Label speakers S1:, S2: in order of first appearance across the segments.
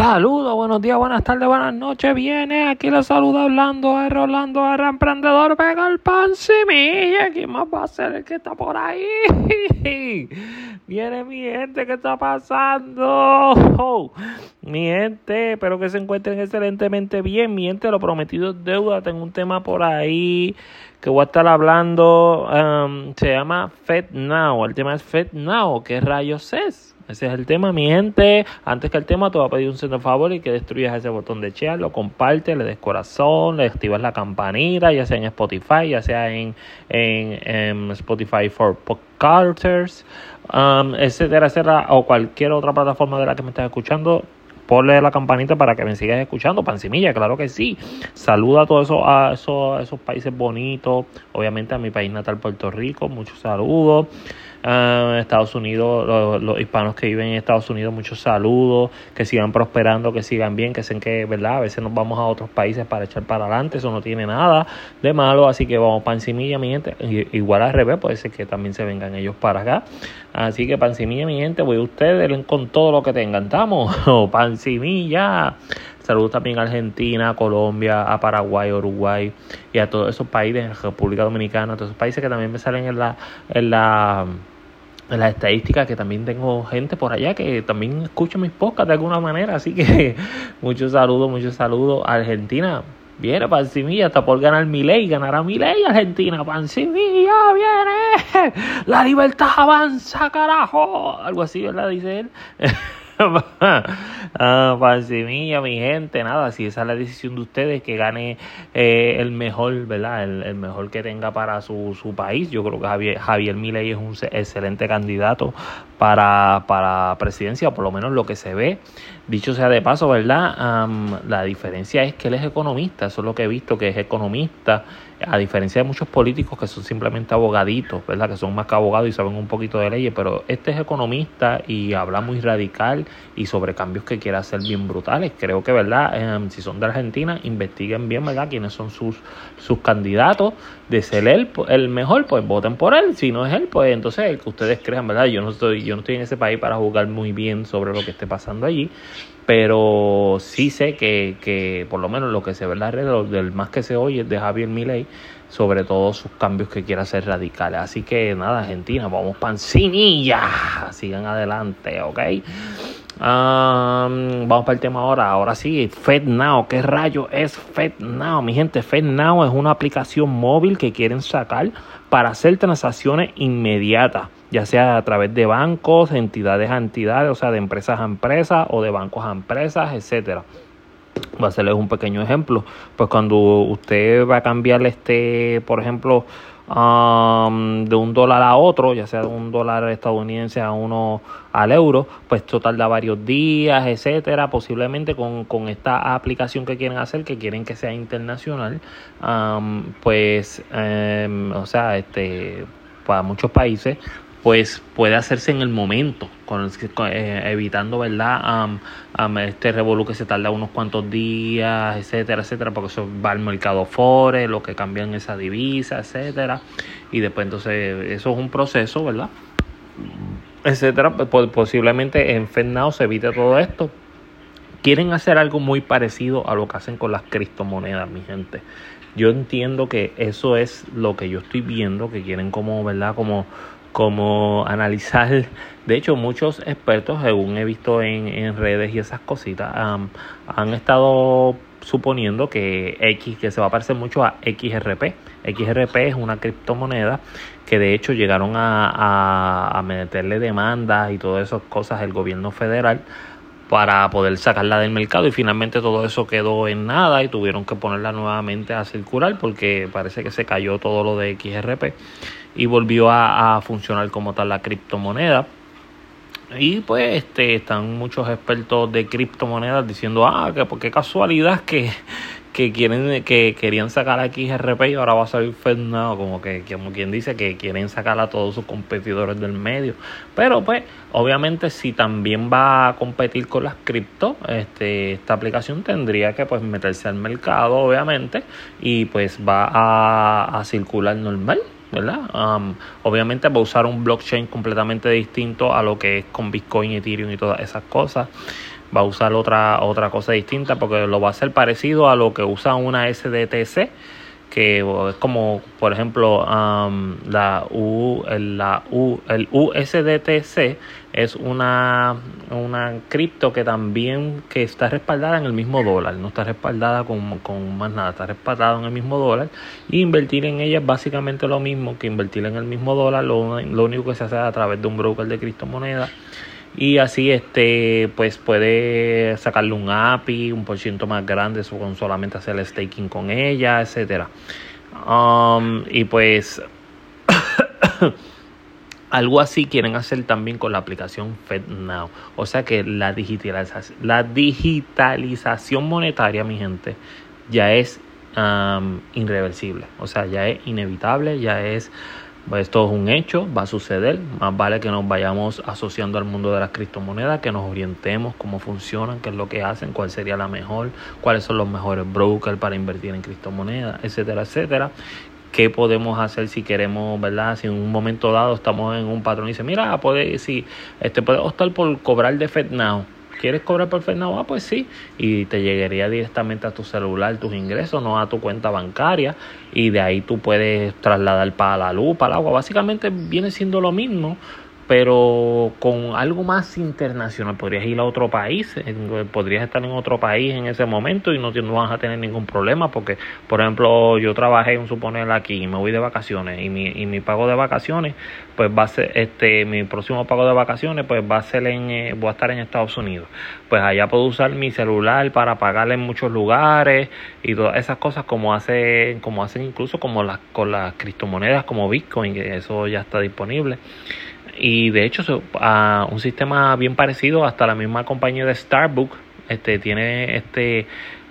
S1: Saludos, buenos días, buenas tardes, buenas noches. Viene aquí le saluda hablando a Rolando R, emprendedor. Pega el pan semilla. ¿Quién más va a ser el que está por ahí? Viene mi gente, ¿qué está pasando? mi gente, espero que se encuentren excelentemente bien. Mi gente, lo prometido es deuda. Tengo un tema por ahí que voy a estar hablando. Um, se llama Fed Now. El tema es Fed Now. ¿Qué rayos es? Ese es el tema, mi gente. Antes que el tema, te voy a pedir un centro favor y que destruyas ese botón de share, lo compartes, le des corazón, le activas la campanita, ya sea en Spotify, ya sea en, en, Spotify for Podcasters, um, etcétera, etcétera, o cualquier otra plataforma de la que me estés escuchando ponle la campanita para que me sigas escuchando. Pancimilla, claro que sí. Saluda a todos esos, a esos, esos países bonitos. Obviamente a mi país natal, Puerto Rico. Muchos saludos. Uh, Estados Unidos, los, hispanos que viven en Estados Unidos, muchos saludos, que sigan prosperando, que sigan bien, que sean que, ¿verdad? A veces nos vamos a otros países para echar para adelante, eso no tiene nada de malo, así que vamos pancimilla, mi gente. Igual al revés, puede ser que también se vengan ellos para acá. Así que pancimilla, mi gente, voy a ustedes con todo lo que tengan, ¿estamos? pancimilla. Saludos también a Argentina, Colombia, a Paraguay, Uruguay y a todos esos países, República Dominicana, todos esos países que también me salen en la, en la en las estadísticas que también tengo gente por allá que también escucha mis podcasts de alguna manera. Así que muchos saludos, muchos saludos. Argentina, viene Pancimilla, está por ganar mi ley, ganará mi ley Argentina. Pancimilla, viene. La libertad avanza, carajo. Algo así, ¿verdad? Dice él. ah, mía, mi gente, nada, si esa es la decisión de ustedes, que gane eh, el mejor, ¿verdad? El, mejor que tenga para su, su país. Yo creo que Javier, Javier Milei es un excelente candidato para, para presidencia, por lo menos lo que se ve. Dicho sea de paso, ¿verdad? la diferencia es que él es economista, eso es lo que he visto, que es economista a diferencia de muchos políticos que son simplemente abogaditos, ¿verdad? Que son más que abogados y saben un poquito de leyes, pero este es economista y habla muy radical y sobre cambios que quiere hacer bien brutales. Creo que, ¿verdad? Em, si son de Argentina, investiguen bien, ¿verdad? Quiénes son sus, sus candidatos. De ser él el mejor, pues voten por él. Si no es él, pues entonces el que ustedes crean, ¿verdad? Yo no estoy, yo no estoy en ese país para jugar muy bien sobre lo que esté pasando allí, pero sí sé que, que por lo menos lo que se ve en la red, del más que se oye es de Javier Milei, sobre todo sus cambios que quiere hacer radicales. Así que nada, Argentina, vamos pancinilla, sigan adelante, ¿ok? vamos para el tema ahora. Ahora sí, FedNow. ¿Qué rayo es FedNow? Mi gente, FedNow es una aplicación móvil que quieren sacar para hacer transacciones inmediatas, ya sea a través de bancos, entidades a entidades, o sea, de empresas a empresas o de bancos a empresas, etcétera. Voy a hacerles un pequeño ejemplo. Pues cuando usted va a cambiar este, por ejemplo, de un dólar a otro, ya sea de un dólar estadounidense a uno al euro, pues esto tarda varios días, etcétera. Posiblemente con, con esta aplicación que quieren hacer, que quieren que sea internacional, pues, em, o sea, este, para muchos países, pues puede hacerse en el momento, con, eh, evitando, ¿verdad? este revolú que se tarda unos cuantos días, etcétera, etcétera, porque eso va al mercado fore, lo que cambian esa divisa, etcétera, y después entonces eso es un proceso, ¿verdad? Etcétera, pues, posiblemente en FedNow se evite todo esto. Quieren hacer algo muy parecido a lo que hacen con las criptomonedas, mi gente. Yo entiendo que eso es lo que yo estoy viendo, que quieren como, ¿verdad? Como como analizar, de hecho muchos expertos, según he visto en, en redes y esas cositas, han estado suponiendo que X, que se va a parecer mucho a XRP. XRP es una criptomoneda que de hecho llegaron a, a, meterle demandas y todas esas cosas el gobierno federal para poder sacarla del mercado y finalmente todo eso quedó en nada y tuvieron que ponerla nuevamente a circular porque parece que se cayó todo lo de XRP y volvió a, funcionar como tal la criptomoneda. Y pues este, están muchos expertos de criptomonedas diciendo, ah, que por qué casualidad que, que quieren que querían sacar aquí XRP y ahora va a salir FedNow, como que como quien dice que quieren sacar a todos sus competidores del medio. Pero pues obviamente si también va a competir con las cripto, este esta aplicación tendría que pues meterse al mercado obviamente y pues va a, a circular normal. ¿verdad? obviamente va a usar un blockchain completamente distinto a lo que es con Bitcoin, Ethereum y todas esas cosas. Va a usar otra, otra cosa distinta porque lo va a hacer parecido a lo que usa una SDTC que es como por ejemplo la U, el, la U, el USDTC es una, una cripto que también que está respaldada en el mismo dólar, no está respaldada con, con más nada, está respaldada en el mismo dólar y invertir en ella es básicamente lo mismo que invertir en el mismo dólar, lo, lo único que se hace a través de un broker de criptomonedas y así este pues puede sacarle un API un por ciento más grande con solamente hacer el staking con ella etcétera. Um, y pues algo así quieren hacer también con la aplicación FedNow. O sea que la digitalización la digitalización monetaria mi gente ya es um, irreversible. O sea ya es inevitable ya es esto es un hecho, va a suceder. Más vale que nos vayamos asociando al mundo de las criptomonedas, que nos orientemos cómo funcionan, qué es lo que hacen, cuál sería la mejor, cuáles son los mejores brokers para invertir en criptomonedas, etcétera, etcétera. ¿Qué podemos hacer si queremos, verdad? Si en un momento dado estamos en un patrón y dice, mira, puede, si este puede optar por cobrar de FedNow ¿Quieres cobrar por FedNow? Ah, pues sí. Y te llegaría directamente a tu celular tus ingresos, no a tu cuenta bancaria. Y de ahí tú puedes trasladar para la luz, para el agua. Básicamente viene siendo lo mismo pero con algo más internacional. Podrías ir a otro país, podrías estar en otro país en ese momento y no, no vas a tener ningún problema porque, por ejemplo, yo trabajé, un suponer, aquí y me voy de vacaciones y mi, y mi pago de vacaciones, pues va a ser, este, mi próximo pago de vacaciones, pues va a ser en, eh, voy a estar en Estados Unidos. Pues allá puedo usar mi celular para pagarle en muchos lugares y todas esas cosas como hacen, como hacen incluso como las, con las criptomonedas como Bitcoin, que eso ya está disponible y de hecho a un sistema bien parecido hasta la misma compañía de Starbucks este tiene este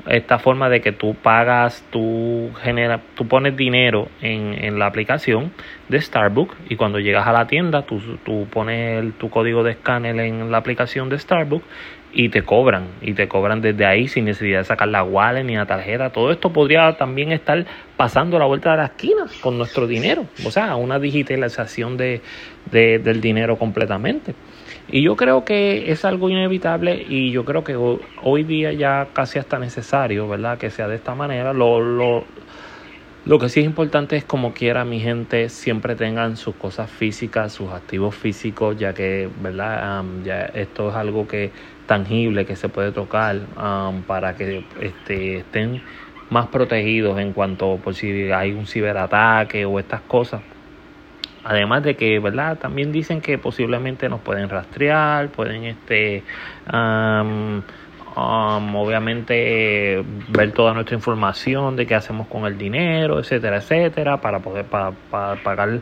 S1: esta forma de que tú pagas, tú genera, tú pones dinero en, en la aplicación de Starbucks y cuando llegas a la tienda tú, tú pones tu código de escáner en la aplicación de Starbucks y te cobran y te cobran desde ahí sin necesidad de sacar la wallet ni la tarjeta. Todo esto podría también estar pasando a la vuelta de la esquina con nuestro dinero o sea una digitalización de, de, del dinero completamente. Y yo creo que es algo inevitable y yo creo que hoy día ya casi hasta necesario verdad que sea de esta manera. Lo, lo lo que sí es importante es como quiera mi gente siempre tengan sus cosas físicas, sus activos físicos, ya que, ¿verdad? ya esto es algo que tangible que se puede tocar para que este, estén más protegidos en cuanto por si hay un ciberataque o estas cosas. Además de que, ¿verdad? También dicen que posiblemente nos pueden rastrear, pueden este Um, obviamente ver toda nuestra información de qué hacemos con el dinero, etcétera, etcétera, para poder para, pagar,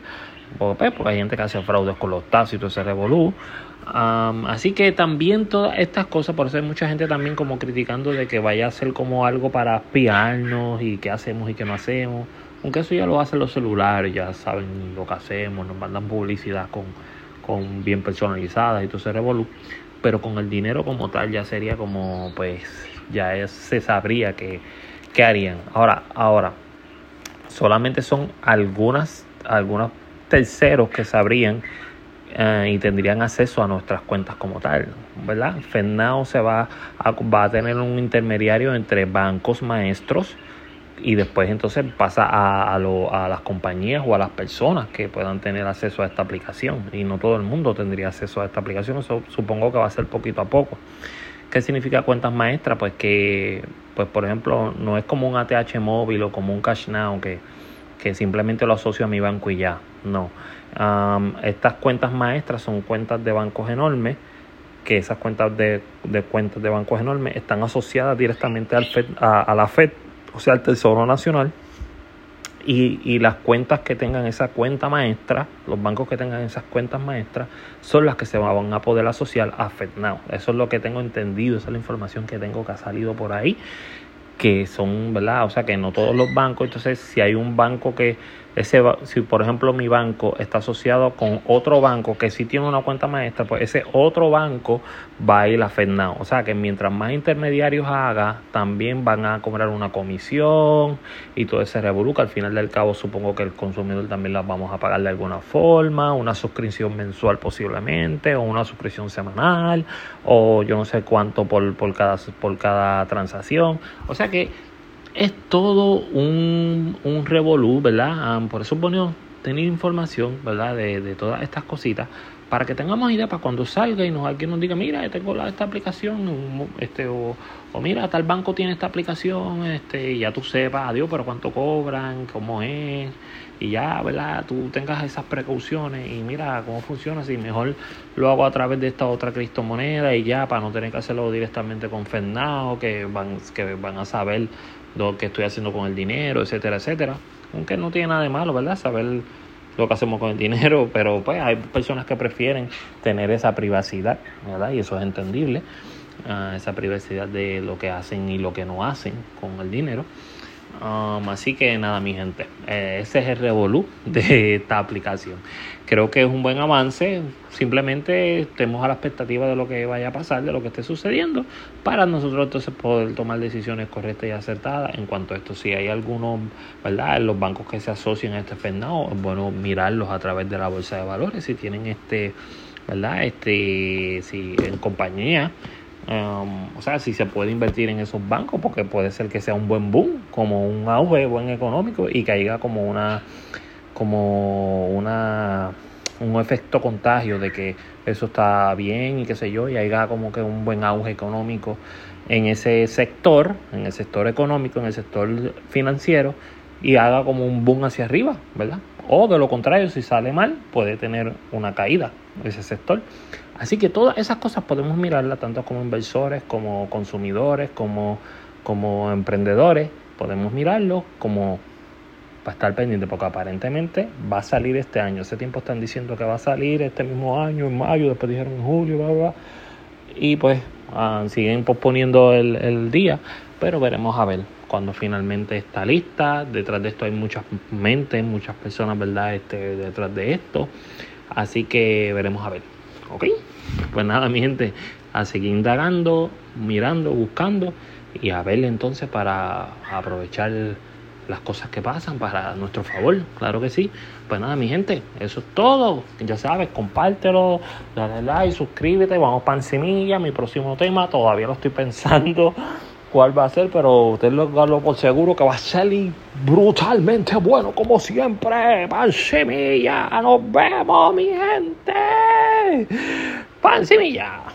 S1: pues, porque hay gente que hace fraudes con los taxis y todo ese revolú. Um, así que también todas estas cosas, por eso hay mucha gente también como criticando de que vaya a ser como algo para espiarnos y qué hacemos y qué no hacemos. Aunque eso ya lo hacen los celulares, ya saben lo que hacemos, nos mandan publicidad con, con bien personalizadas y todo ese revolú pero con el dinero como tal ya sería como pues ya se sabría que, que harían ahora ahora solamente son algunas algunos terceros que sabrían eh, y tendrían acceso a nuestras cuentas como tal, ¿verdad? FedNow se va a, va a tener un intermediario entre bancos maestros y después entonces pasa a, a, lo, a, las compañías o a las personas que puedan tener acceso a esta aplicación. Y no todo el mundo tendría acceso a esta aplicación eso supongo que va a ser poquito a poco. ¿qué significa cuentas maestras? pues que pues por ejemplo no es como un ATH móvil o como un Cash Now que, simplemente lo asocio a mi banco y ya no. Estas cuentas maestras son cuentas de bancos enormes que esas cuentas de, de cuentas de bancos enormes están asociadas directamente al a la FED o sea, el Tesoro Nacional, y, y, las cuentas que tengan esa cuenta maestra, los bancos que tengan esas cuentas maestras, son las que se van a poder asociar a FedNow. Eso es lo que tengo entendido, esa es la información que tengo que ha salido por ahí. Que son, ¿verdad? O sea, que no todos los bancos, entonces si hay un banco que ese si por ejemplo mi banco está asociado con otro banco que sí tiene una cuenta maestra, pues ese otro banco va a ir a FedNow. O sea que mientras más intermediarios haga, también van a cobrar una comisión y todo ese revolú, al final del cabo supongo que el consumidor también las vamos a pagar de alguna forma, una suscripción mensual posiblemente, o una suscripción semanal, o yo no sé cuánto por, por cada por cada transacción. O sea que es todo un, un revolú, ¿verdad? Ah, por eso es tener información, ¿verdad? De, todas estas cositas para que tengamos idea para cuando salga y nos alguien nos diga, mira, tengo esta aplicación, este, o, o, mira, tal banco tiene esta aplicación, este, y ya tú sepas, adiós, pero cuánto cobran, cómo es, y ya, ¿verdad? Tú tengas esas precauciones y mira cómo funciona, si mejor lo hago a través de esta otra criptomoneda y ya, para no tener que hacerlo directamente con Fernao, que van, que van a saber lo que estoy haciendo con el dinero, etcétera, etcétera. Aunque no tiene nada de malo, ¿verdad? Saber lo que hacemos con el dinero, pero pues hay personas que prefieren tener esa privacidad, ¿verdad? Y eso es entendible, uh, esa privacidad de lo que hacen y lo que no hacen con el dinero. Um, así que nada, mi gente, eh, ese es el revolú de esta aplicación. Creo que es un buen avance. Simplemente estemos a la expectativa de lo que vaya a pasar, de lo que esté sucediendo, para nosotros entonces poder tomar decisiones correctas y acertadas en cuanto a esto. Si hay algunos, ¿verdad? Los bancos que se asocian a este FEDNAO, es bueno mirarlos a través de la bolsa de valores. Si tienen este, ¿verdad? Este, si en compañía Um, o sea, si se puede invertir en esos bancos, porque puede ser que sea un buen boom, como un auge buen económico y caiga como una, como una, un efecto contagio de que eso está bien y qué sé yo, y haya como que un buen auge económico en ese sector, en el sector económico, en el sector financiero, y haga como un boom hacia arriba, ¿verdad? O de lo contrario, si sale mal, puede tener una caída ese sector. Así que todas esas cosas podemos mirarlas tanto como inversores, como consumidores, como, como emprendedores. Podemos mirarlo como para estar pendiente, porque aparentemente va a salir este año. Ese tiempo están diciendo que va a salir este mismo año, en mayo, después dijeron en julio, bla, bla. Y pues ah, siguen posponiendo el, el día, pero veremos a ver cuando finalmente está lista. Detrás de esto hay muchas mentes, muchas personas, ¿verdad? Este, detrás de esto. Así que veremos a ver. ¿Ok? Pues nada, mi gente, a seguir indagando, mirando, buscando y a ver entonces para aprovechar las cosas que pasan para nuestro favor, claro que sí. Pues nada, mi gente, eso es todo. Ya sabes, compártelo, dale like, suscríbete, vamos para encimilla. Mi próximo tema todavía lo estoy pensando cuál va a ser, pero usted lo lo por seguro que va a salir brutalmente bueno, como siempre. Pan semilla, nos vemos, mi gente. Pan semilla.